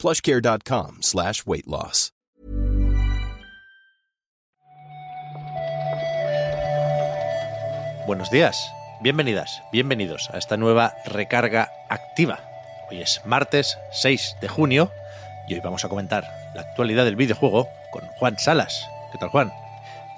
plushcare.com slash weight loss. Buenos días, bienvenidas, bienvenidos a esta nueva recarga activa. Hoy es martes 6 de junio y hoy vamos a comentar la actualidad del videojuego con Juan Salas. ¿Qué tal, Juan?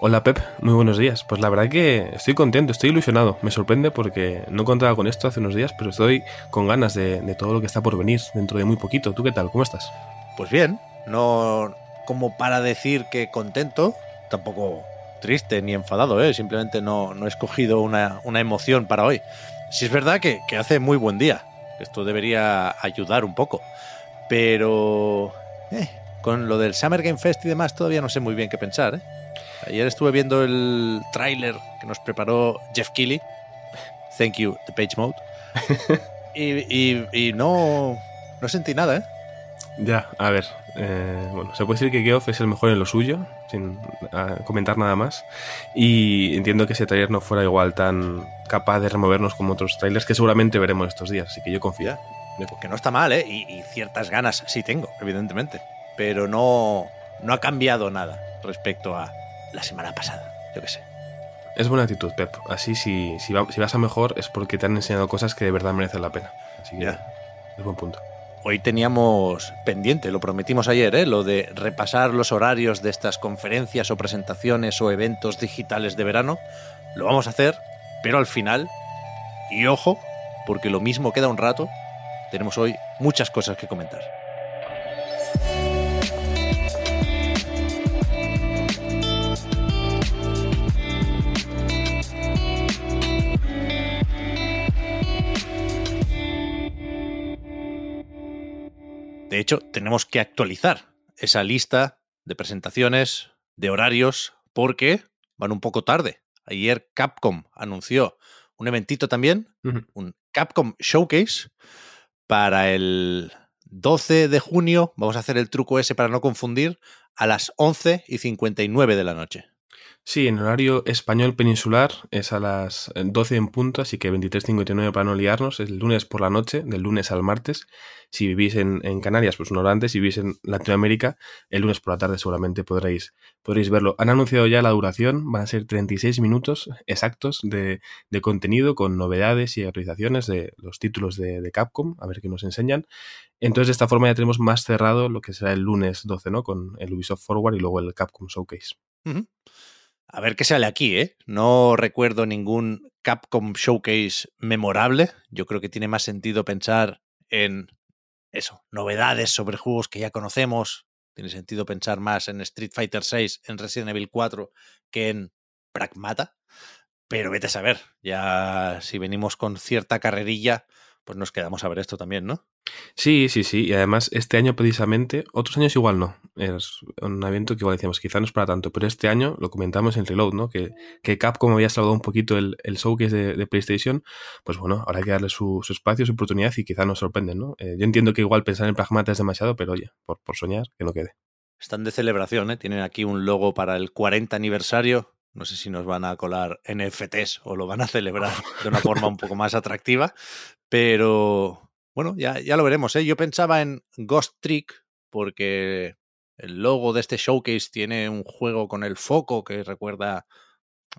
Hola Pep, muy buenos días. Pues la verdad que estoy contento, estoy ilusionado. Me sorprende porque no contaba con esto hace unos días, pero estoy con ganas de, todo lo que está por venir dentro de muy poquito. ¿Tú qué tal? ¿Cómo estás? Pues bien, no como para decir que contento, tampoco triste ni enfadado, ¿eh? simplemente no, no he escogido una, una, emoción para hoy. Sí es verdad que, que hace muy buen día, esto debería ayudar un poco, pero eh, con lo del Summer Game Fest y demás todavía no sé muy bien qué pensar. ¿eh? Ayer estuve viendo el tráiler que nos preparó Jeff Keighley. Thank you, The Page Mode. y, y, y, no, no sentí nada, ¿eh? Ya, a ver. Eh, bueno, se puede decir que Geoff es el mejor en lo suyo, sin uh, comentar nada más. Y entiendo que ese trailer no fuera igual tan capaz de removernos como otros trailers que seguramente veremos estos días, así que yo confío. Que no está mal, ¿eh? Y, y ciertas ganas sí tengo, evidentemente. Pero no, no ha cambiado nada respecto a la semana pasada, yo qué sé. Es buena actitud, Pep. Así, si, si, va, si, vas a mejor, es porque te han enseñado cosas que de verdad merecen la pena. Así que yeah. es buen punto. Hoy teníamos pendiente, lo prometimos ayer, ¿eh? lo de repasar los horarios de estas conferencias o presentaciones o eventos digitales de verano. Lo vamos a hacer, pero al final, y ojo, porque lo mismo queda un rato, tenemos hoy muchas cosas que comentar. De hecho, tenemos que actualizar esa lista de presentaciones, de horarios, porque van un poco tarde. Ayer Capcom anunció un eventito también, uh -huh. un Capcom Showcase, para el 12 de junio. Vamos a hacer el truco ese para no confundir, a las 11 y 59 de la noche. Sí, en horario español peninsular es a las 12 en punto, así que 23.59 para no liarnos, es el lunes por la noche, del lunes al martes. Si vivís en, Canarias, pues una hora antes, si vivís en Latinoamérica, el lunes por la tarde seguramente podréis, podréis verlo. Han anunciado ya la duración, van a ser 36 minutos exactos de, de contenido con novedades y actualizaciones de los títulos de, Capcom, a ver qué nos enseñan. Entonces de esta forma ya tenemos más cerrado lo que será el lunes 12, ¿no? Con el Ubisoft Forward y luego el Capcom Showcase. A ver qué sale aquí, ¿eh? No recuerdo ningún Capcom Showcase memorable. Yo creo que tiene más sentido pensar en eso, novedades sobre juegos que ya conocemos. Tiene sentido pensar más en Street Fighter VI, en Resident Evil 4, que en Pragmata. Pero vete a saber, ya si venimos con cierta carrerilla, pues nos quedamos a ver esto también, ¿no? Sí, sí, sí. Y además, este año precisamente, otros años igual no. Es un evento que igual decíamos, quizá no es para tanto, pero este año lo comentamos en Reload, ¿no? Que, que Capcom había salvado un poquito el, el showcase de, de, PlayStation. Pues bueno, ahora hay que darle su, su, espacio, su oportunidad y quizá nos sorprenden, ¿no? Eh, yo entiendo que igual pensar en Pragmata es demasiado, pero oye, por, por soñar, que no quede. Están de celebración, ¿eh? Tienen aquí un logo para el 40 aniversario. No sé si nos van a colar NFTs o lo van a celebrar de una forma un poco más atractiva, pero bueno, ya, ya lo veremos. ¿eh? Yo pensaba en Ghost Trick porque el logo de este showcase tiene un juego con el foco que recuerda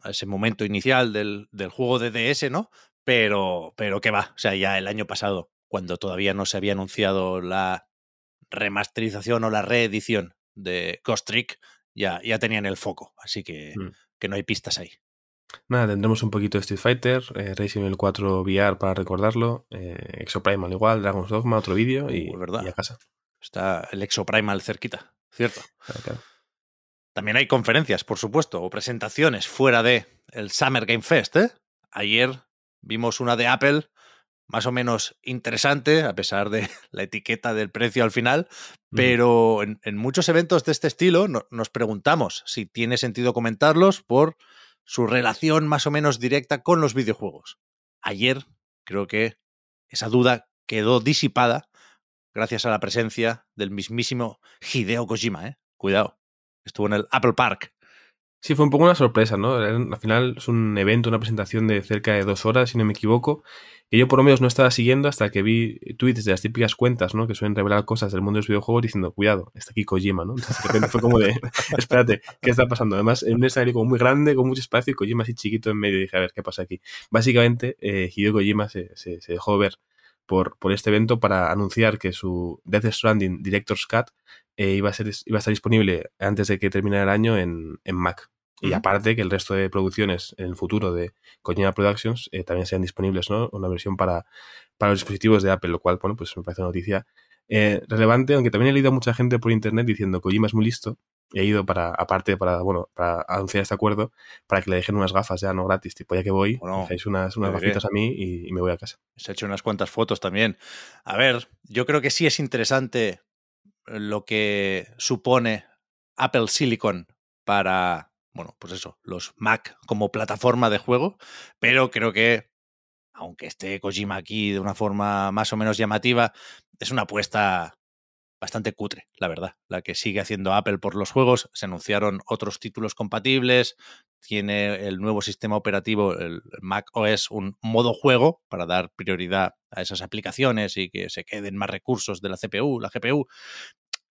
a ese momento inicial del, del juego de DS, ¿no? Pero, pero ¿qué va? O sea, ya el año pasado, cuando todavía no se había anunciado la remasterización o la reedición de Ghost Trick, ya, ya tenían el foco. Así que, mm. Que no hay pistas ahí. Nada, tendremos un poquito de Street Fighter, eh, Racing Evil 4 VR para recordarlo, eh, Exoprimal igual, Dragon's Dogma, otro vídeo y, uh, y, a casa. Está el Exoprimal cerquita, ¿cierto? Claro, claro. También hay conferencias, por supuesto, o presentaciones fuera de el Summer Game Fest, ¿eh? Ayer vimos una de Apple más o menos interesante, a pesar de la etiqueta del precio al final, pero en, muchos eventos de este estilo nos preguntamos si tiene sentido comentarlos por su relación más o menos directa con los videojuegos. Ayer creo que esa duda quedó disipada gracias a la presencia del mismísimo Hideo Kojima, ¿eh? Cuidado, estuvo en el Apple Park Sí, fue un poco una sorpresa, ¿no? Al final es un evento, una presentación de cerca de dos horas, si no me equivoco, que yo por lo menos no estaba siguiendo hasta que vi tweets de las típicas cuentas, ¿no? Que suelen revelar cosas del mundo de los videojuegos diciendo, cuidado, está aquí Kojima, ¿no? Entonces de repente fue como de, espérate, ¿qué está pasando? Además, en un escenario como muy grande, con mucho espacio y Kojima así chiquito en medio, dije, a ver, ¿qué pasa aquí? Básicamente, eh, Hideo Kojima se, se, dejó ver por, por, este evento para anunciar que su Death Stranding Director's Cut eh, iba, a ser, iba a estar disponible antes de que terminara el año en, en Mac. Y aparte que el resto de producciones en el futuro de Kojima Productions eh, también sean disponibles, ¿no? Una versión para, para los dispositivos de Apple, lo cual, bueno, pues me parece una noticia eh, relevante, aunque también he leído a mucha gente por internet diciendo que Kojima es muy listo. He ido para, aparte, para, bueno, para anunciar este acuerdo, para que le dejen unas gafas ya no gratis, tipo, ya que voy, bueno, dejáis unas, unas gafitas a mí y, me voy a casa. Se ha hecho unas cuantas fotos también. A ver, yo creo que sí es interesante lo que supone Apple Silicon para bueno, pues eso, los Mac como plataforma de juego, pero creo que, aunque esté Kojima aquí de una forma más o menos llamativa, es una apuesta bastante cutre, la verdad, la que sigue haciendo Apple por los juegos. Se anunciaron otros títulos compatibles, tiene el nuevo sistema operativo, el Mac OS, un modo juego para dar prioridad a esas aplicaciones y que se queden más recursos de la CPU, la GPU.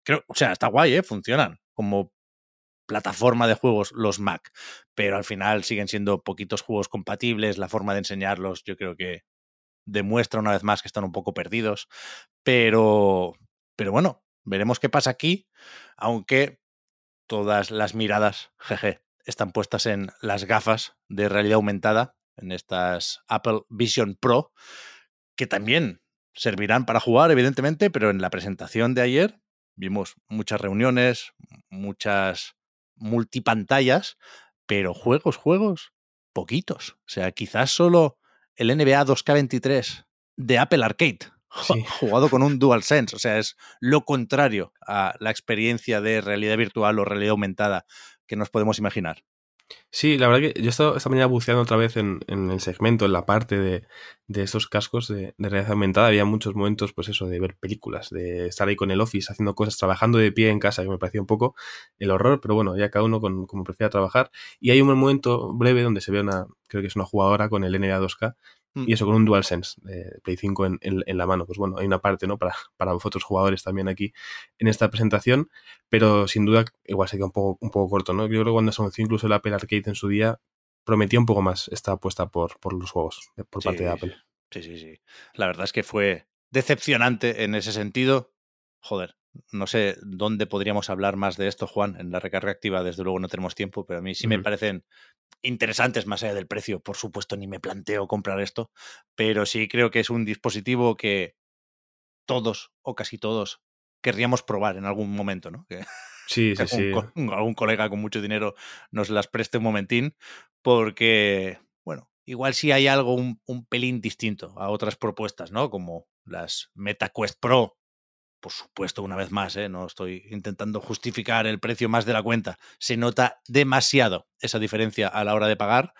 Creo, o sea, está guay, ¿eh? Funcionan como plataforma de juegos los Mac, pero al final siguen siendo poquitos juegos compatibles, la forma de enseñarlos yo creo que demuestra una vez más que están un poco perdidos, pero, pero bueno, veremos qué pasa aquí, aunque todas las miradas, jeje, están puestas en las gafas de realidad aumentada, en estas Apple Vision Pro, que también servirán para jugar, evidentemente, pero en la presentación de ayer vimos muchas reuniones, muchas multipantallas, pero juegos, juegos, poquitos. O sea, quizás solo el NBA 2K23 de Apple Arcade, jugado con un DualSense. O sea, es lo contrario a la experiencia de realidad virtual o realidad aumentada que nos podemos imaginar. Sí, la verdad que yo he estado esta mañana buceando otra vez en, el segmento, en la parte de, de estos cascos de, realidad aumentada. Había muchos momentos, pues eso, de ver películas, de estar ahí con el office haciendo cosas, trabajando de pie en casa, que me parecía un poco el horror, pero bueno, ya cada uno con, como prefiera trabajar. Y hay un momento breve donde se ve una, creo que es una jugadora con el NBA 2K Mm. Y eso con un DualSense de Play 5 en, en, la mano. Pues bueno, hay una parte ¿no? para, para vosotros jugadores también aquí en esta presentación, pero sin duda igual se queda un poco, un poco corto. ¿no? Yo creo que cuando se anunció incluso el Apple Arcade en su día, prometía un poco más esta apuesta por, por los juegos por parte de Apple. Sí, sí, sí. La verdad es que fue decepcionante en ese sentido. Joder, no sé dónde podríamos hablar más de esto, Juan. En la recarga activa, desde luego, no tenemos tiempo, pero a mí sí me parecen interesantes más allá del precio. Por supuesto, ni me planteo comprar esto, pero sí creo que es un dispositivo que todos o casi todos querríamos probar en algún momento, ¿no? Que, sí, sí, sí. algún colega con mucho dinero nos las preste un momentín, porque, bueno, igual sí hay algo un, un pelín distinto a otras propuestas, ¿no? Como las MetaQuest Pro por supuesto, una vez más, ¿eh? no estoy intentando justificar el precio más de la cuenta. Se nota demasiado esa diferencia a la hora de pagar,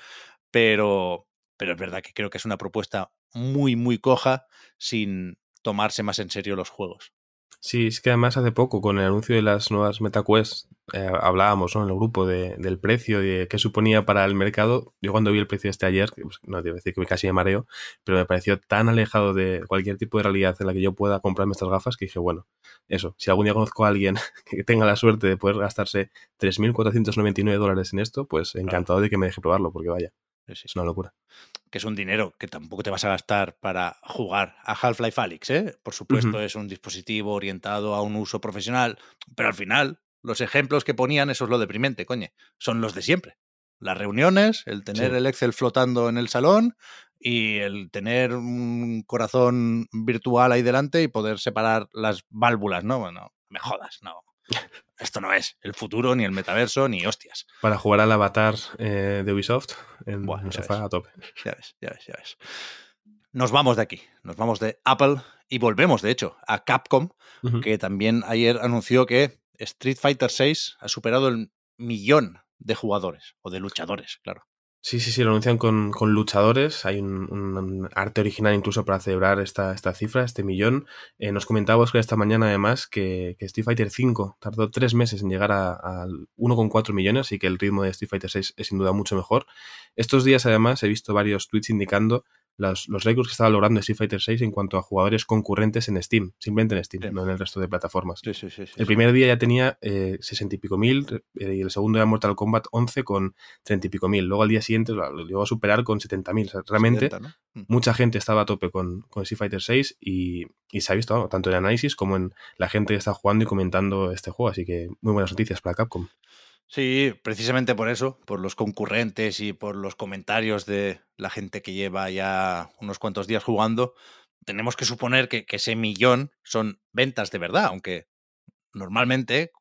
pero, pero es verdad que creo que es una propuesta muy, muy coja sin tomarse más en serio los juegos. Sí, es que además hace poco, con el anuncio de las nuevas MetaQuest, eh, hablábamos en el grupo de, del precio y de qué suponía para el mercado. Yo cuando vi el precio este ayer, pues, no debo decir que casi me mareo, pero me pareció tan alejado de cualquier tipo de realidad en la que yo pueda comprarme estas gafas que dije, bueno, eso, si algún día conozco a alguien que tenga la suerte de poder gastarse 3.499 dólares en esto, pues encantado de que me deje probarlo, porque vaya. Es una locura. Que es un dinero que tampoco te vas a gastar para jugar a Half-Life Alyx, ¿eh? Por supuesto, es un dispositivo orientado a un uso profesional, pero al final, los ejemplos que ponían, eso es lo deprimente, coño. Son los de siempre. Las reuniones, el tener el Excel flotando en el salón y el tener un corazón virtual ahí delante y poder separar las válvulas, ¿no? Bueno, me jodas, no esto no es el futuro, ni el metaverso, ni hostias. Para jugar al avatar eh, de Ubisoft en un sofá a tope. Ya ves, ya ves, ya ves. nos vamos de aquí, nos vamos de Apple y volvemos, de hecho, a Capcom, que también ayer anunció que Street Fighter VI ha superado el millón de jugadores o de luchadores, claro. Sí, sí, sí, lo anuncian con, con luchadores. Hay un, arte original incluso para celebrar esta, esta cifra, este millón. Eh, nos comentaba Oscar esta mañana además que, que Street Fighter V tardó tres meses en llegar a- al 1,4 millones y que el ritmo de Street Fighter VI es sin duda mucho mejor. Estos días además he visto varios tweets indicando los, los récords que estaba logrando Street Fighter VI en cuanto a jugadores concurrentes en Steam, simplemente en Steam, Sí. no en el resto de plataformas. Sí, sí, El primer día ya tenía eh, 60 y pico mil eh, y el segundo era Mortal Kombat 11 con 30 y pico mil. Luego al día siguiente lo, llegó a superar con 70 mil. O sea, realmente 70, ¿no? Mm. mucha gente estaba a tope con, con Street Fighter 6 y, y se ha visto tanto en análisis como en la gente que está jugando y comentando este juego. Así que muy buenas noticias para Capcom. Sí, precisamente por eso, por los concurrentes y por los comentarios de la gente que lleva ya unos cuantos días jugando, tenemos que suponer que, que ese millón son ventas de verdad, aunque normalmente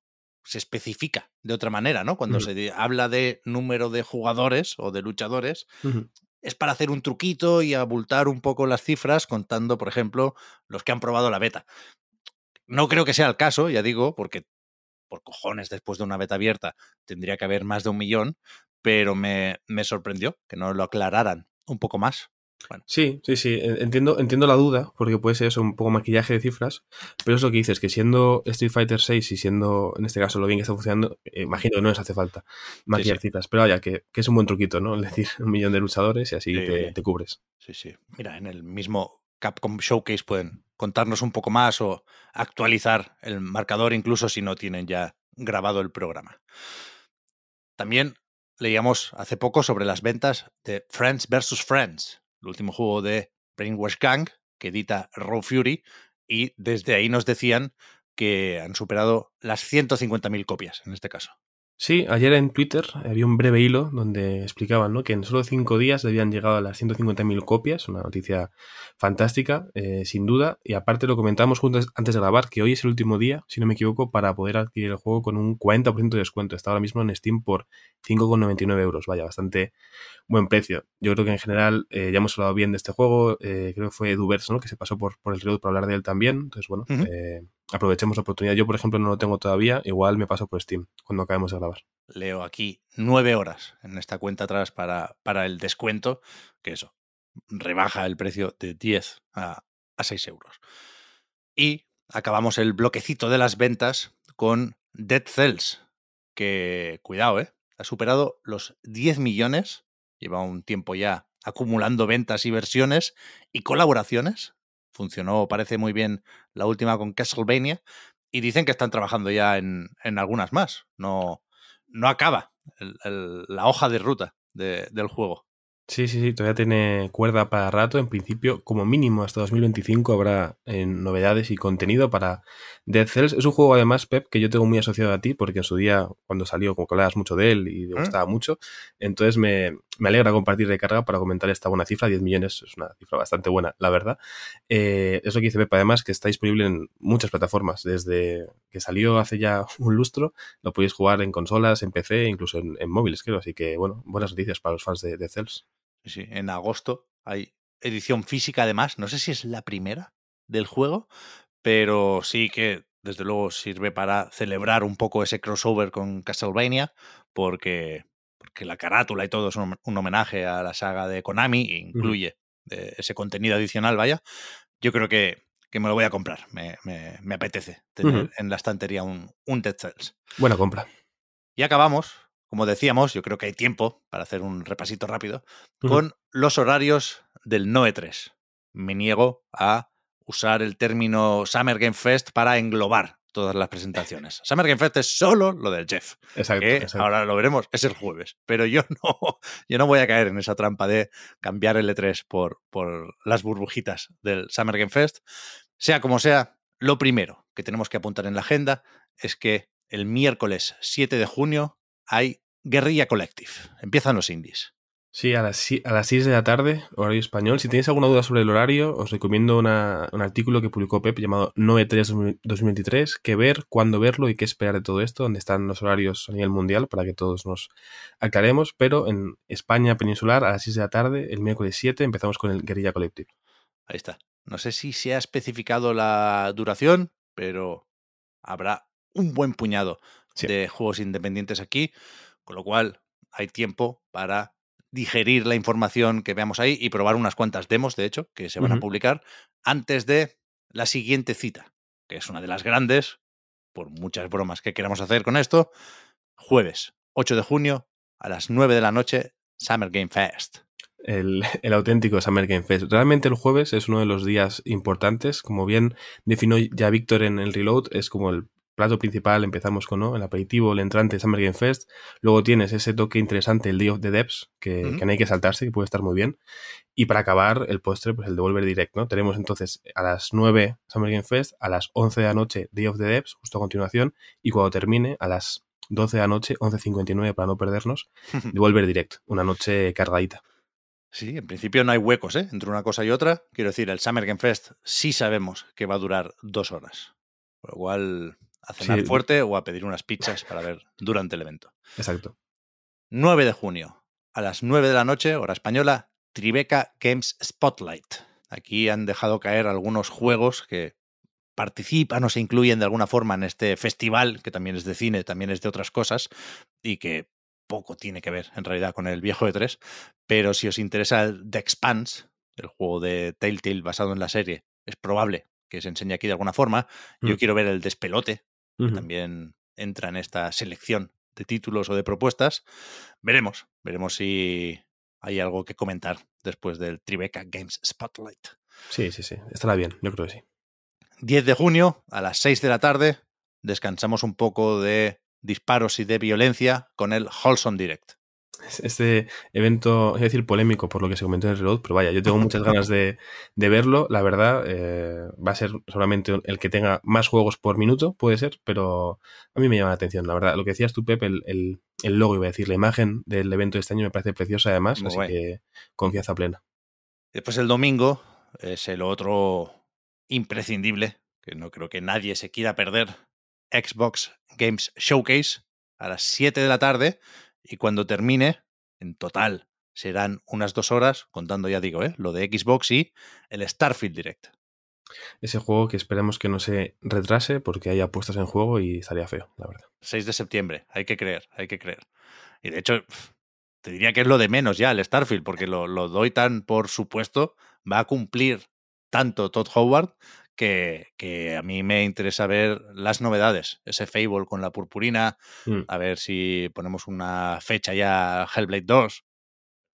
se especifica de otra manera, ¿no? Cuando se habla de número de jugadores o de luchadores, es para hacer un truquito y abultar un poco las cifras contando, por ejemplo, los que han probado la beta. No creo que sea el caso, ya digo, porque por cojones después de una beta abierta tendría que haber más de un millón, pero me, me sorprendió que no lo aclararan un poco más. Sí, sí, sí. en- Entiendo, entiendo la duda, porque puede ser eso, un poco maquillaje de cifras, pero es lo que dices, que siendo Street Fighter 6 y siendo, en este caso, lo bien que está funcionando, eh, imagino que no les hace falta maquillar cifras. Pero vaya, que, que es un buen truquito, ¿no? Es decir, un millón de luchadores y así Sí. te, te cubres. Sí, sí. Mira, en el mismo Capcom Showcase pueden contarnos un poco más o actualizar el marcador incluso si no tienen ya grabado el programa. También leíamos hace poco sobre las ventas de Friends vs. Friends, el último juego de Brainwash Gang que edita Raw Fury y desde ahí nos decían que han superado las 150.000 copias en este caso. Sí, ayer en Twitter había un breve hilo donde explicaban ¿no? que en solo cinco días habían llegado a las 150.000 copias, una noticia fantástica, eh, sin duda. Y aparte lo comentamos juntos antes de grabar, que hoy es el último día, si no me equivoco, para poder adquirir el juego con un 40% de descuento. Está ahora mismo en Steam por 5,99 euros. Vaya, bastante buen precio. Yo creo que en general eh, ya hemos hablado bien de este juego. eh, creo que fue Edubers, ¿no? que se pasó por, por el Reddit para hablar de él también. Entonces, bueno, eh, aprovechemos la oportunidad. Yo, por ejemplo, no lo tengo todavía. Igual me paso por Steam cuando acabemos de grabar. Leo aquí nueve horas en esta cuenta atrás para, para el descuento, que eso, rebaja el precio de 10 a, a 6 euros. Y acabamos el bloquecito de las ventas con Dead Cells, que, cuidado, ¿eh? ha superado los 10 millones, lleva un tiempo ya acumulando ventas y versiones y colaboraciones. Funcionó, parece muy bien la última con Castlevania. Y dicen que están trabajando ya en, en algunas más. No, no acaba el- el- la hoja de ruta de- del juego. Sí, sí, sí, todavía tiene cuerda para rato. En principio, como mínimo hasta 2025 habrá eh, novedades y contenido para Dead Cells. Es un juego, además, Pep, que yo tengo muy asociado a ti, porque en su día, cuando salió, como que hablabas mucho de él y te ¿Mm? gustaba mucho. Entonces me, me alegra compartir de carga para comentar esta buena cifra. 10 millones es una cifra bastante buena, la verdad. Eh, es lo que dice Pep, además, que está disponible en muchas plataformas. Desde que salió hace ya un lustro, lo podéis jugar en consolas, en PC, incluso en, móviles, creo. Así que, bueno, buenas noticias para los fans de Dead Cells. Sí, en agosto hay edición física además. No sé si es la primera del juego, pero sí que desde luego sirve para celebrar un poco ese crossover con Castlevania, porque, porque la carátula y todo es un, un homenaje a la saga de Konami e incluye eh, ese contenido adicional, vaya. Yo creo que, que me lo voy a comprar. Me, me- me apetece tener en la estantería un, un Dead Cells. Buena compra. Y acabamos, como decíamos, yo creo que hay tiempo para hacer un repasito rápido, con los horarios del Noe 3. Me niego a usar el término Summer Game Fest para englobar todas las presentaciones. Summer Game Fest es solo lo del Jeff, Exacto, que exacto. ahora lo veremos, es el jueves. Pero yo no, yo no voy a caer en esa trampa de cambiar el E3 por, por las burbujitas del Summer Game Fest. Sea como sea, lo primero que tenemos que apuntar en la agenda es que el miércoles 7 de junio hay Guerrilla Collective. Empiezan los indies. Sí, a las, a las 6 de la tarde, horario español. Si tenéis alguna duda sobre el horario, os recomiendo una- un artículo que publicó Pep llamado 9.3 2023, qué ver, cuándo verlo y qué esperar de todo esto, donde están los horarios a nivel mundial para que todos nos aclaremos. Pero en España peninsular, a las 6 de la tarde, el miércoles 7, empezamos con el Guerrilla Collective. Ahí está. No sé si se ha especificado la duración, pero habrá un buen puñado Sí. de juegos independientes aquí, con lo cual hay tiempo para digerir la información que veamos ahí y probar unas cuantas demos, de hecho, que se van a publicar antes de la siguiente cita, que es una de las grandes, por muchas bromas que queramos hacer con esto, jueves 8 de junio a las 9 de la noche, Summer Game Fest. el, el auténtico Summer Game Fest. Realmente el jueves es uno de los días importantes, como bien definió ya Víctor en el Reload, es como el plato principal, empezamos con ¿no? el aperitivo, el entrante Summer Game Fest, luego tienes ese toque interesante, el Day of the Devs, que, que no hay que saltarse, que puede estar muy bien, y para acabar el postre, pues el Devolver Direct, ¿no? Tenemos entonces a las 9 Summer Game Fest, a las 11 de la noche Day of the Devs, justo a continuación, y cuando termine, a las 12 de la noche, 11.59 para no perdernos, Devolver Direct, una noche cargadita. Sí, en principio no hay huecos ¿eh? entre una cosa y otra. Quiero decir, el Summer Game Fest sí sabemos que va a durar dos horas. Por lo cual, a cenar Sí. fuerte o a pedir unas pizzas para ver durante el evento. Exacto. 9 de junio, a las 9 de la noche, hora española, Tribeca Games Spotlight. Aquí han dejado caer algunos juegos que participan o se incluyen de alguna forma en este festival, que también es de cine, también es de otras cosas, y que poco tiene que ver en realidad con el viejo de 3. Pero si os interesa el The Expanse, el juego de Telltale basado en la serie, es probable que se enseñe aquí de alguna forma. Yo Mm. quiero ver el Despelote, Ujú. también entra en esta selección de títulos o de propuestas. Veremos, veremos si hay algo que comentar después del Tribeca Games Spotlight. Sí, sí, sí. Estará bien, yo creo que sí. 10 de junio, a las 6 de la tarde, descansamos un poco de disparos y de violencia con el Holson Direct. Este evento, es decir, polémico por lo que se comentó en el Reload, pero vaya, yo tengo muchas ganas de, de verlo. La verdad, eh, va a ser solamente el que tenga más juegos por minuto, puede ser, pero a mí me llama la atención. La verdad, lo que decías tú, Pep, el, el, el logo, iba a decir, la imagen del evento de este año me parece preciosa además, Muy así guay. que confianza plena. Después el domingo es el otro imprescindible, que no creo que nadie se quiera perder, Xbox Games Showcase a las 7 de la tarde y cuando termine, en total serán unas dos horas, contando ya digo, ¿eh? lo de Xbox y el Starfield Direct. Ese juego que esperemos que no se retrase porque hay apuestas en juego y estaría feo, la verdad. 6 de septiembre, hay que creer, hay que creer. Y de hecho, te diría que es lo de menos ya el Starfield, porque lo, lo doy tan por supuesto, va a cumplir tanto Todd Howard que, que a mí me interesa ver las novedades. Ese Fable con la purpurina, Mm. a ver si ponemos una fecha ya a Hellblade 2.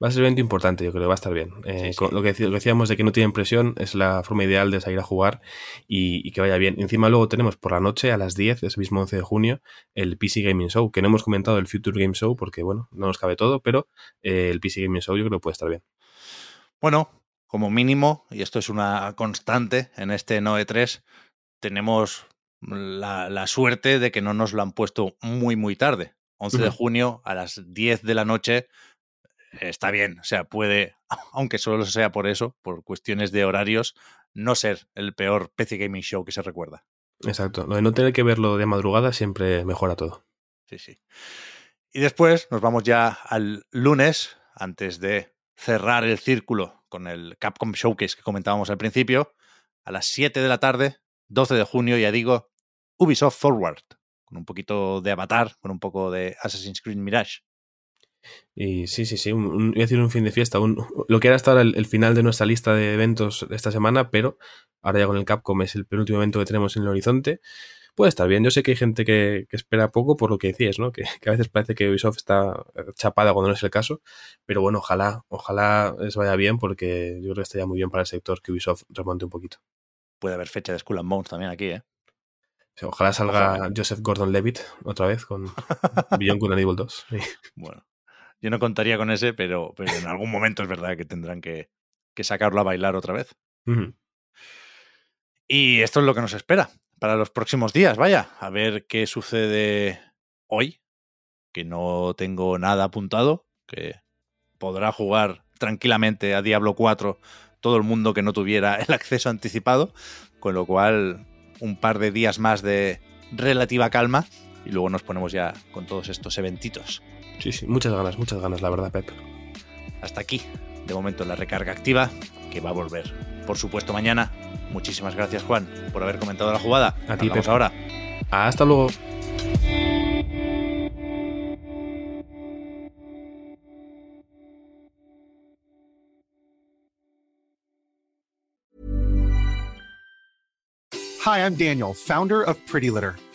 Va a ser un evento importante, yo creo, va a estar bien. Eh, Sí, con sí. Lo, que, lo que decíamos de que no tienen presión es la forma ideal de salir a jugar y, y que vaya bien. Encima luego tenemos por la noche a las 10, ese mismo 11 de junio, el PC Gaming Show, que no hemos comentado el Future Game Show porque, bueno, no nos cabe todo, pero eh, el PC Gaming Show yo creo que puede estar bien. Bueno, como mínimo, y esto es una constante en este Noe 3, tenemos la, la suerte de que no nos lo han puesto muy, muy tarde. 11 de junio a las 10 de la noche eh, está bien. O sea, puede, aunque solo sea por eso, por cuestiones de horarios, no ser el peor PC Gaming Show que se recuerda. Exacto. Lo de no tener que verlo de madrugada siempre mejora todo. Sí, sí. Y después nos vamos ya al lunes, antes de cerrar el círculo con el Capcom Showcase que comentábamos al principio, a las 7 de la tarde, 12 de junio, ya digo, Ubisoft Forward, con un poquito de Avatar, con un poco de Assassin's Creed Mirage. Y sí, sí, sí, iba a decir un fin de fiesta, lo que era hasta ahora el, el final de nuestra lista de eventos de esta semana, pero ahora ya con el Capcom es el penúltimo evento que tenemos en el horizonte. Puede estar bien, yo sé que hay gente que, que espera poco por lo que decías, ¿no? Que, que a veces parece que Ubisoft está eh, chapada cuando no es el caso, pero bueno, ojalá, ojalá les vaya bien porque yo creo que estaría muy bien para el sector que Ubisoft remonte un poquito. Puede haber fecha de Skull and Bones también aquí, ¿eh? Ojalá salga Ojalá. Joseph Gordon-Levitt otra vez con Beyond Good and Evil 2. Sí. Bueno, yo no contaría con ese, pero, pero en algún momento es verdad que tendrán que, que sacarlo a bailar otra vez. Y esto es lo que nos espera para los próximos días. Vaya, a ver qué sucede hoy, que no tengo nada apuntado, que podrá jugar tranquilamente a Diablo 4 todo el mundo que no tuviera el acceso anticipado, con lo cual un par de días más de relativa calma y luego nos ponemos ya con todos estos eventitos. Sí, sí, muchas ganas, muchas ganas, la verdad, Pep. Hasta aquí, de momento la recarga activa, que va a volver por supuesto, mañana. Muchísimas gracias, Juan, por haber comentado la jugada. A ti, ahora. Hasta luego. Hi, I'm Daniel, founder of Pretty Litter.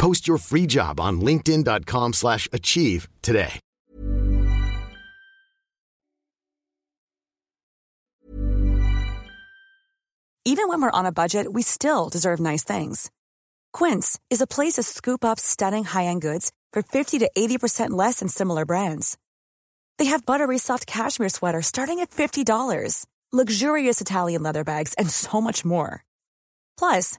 Post your free job on linkedin.com/achieve slash achieve today. Even when we're on a budget, we still deserve nice things. Quince is a place to scoop up stunning high-end goods for 50 to 80% less than similar brands. They have buttery soft cashmere sweaters starting at $50, luxurious Italian leather bags, and so much more. Plus,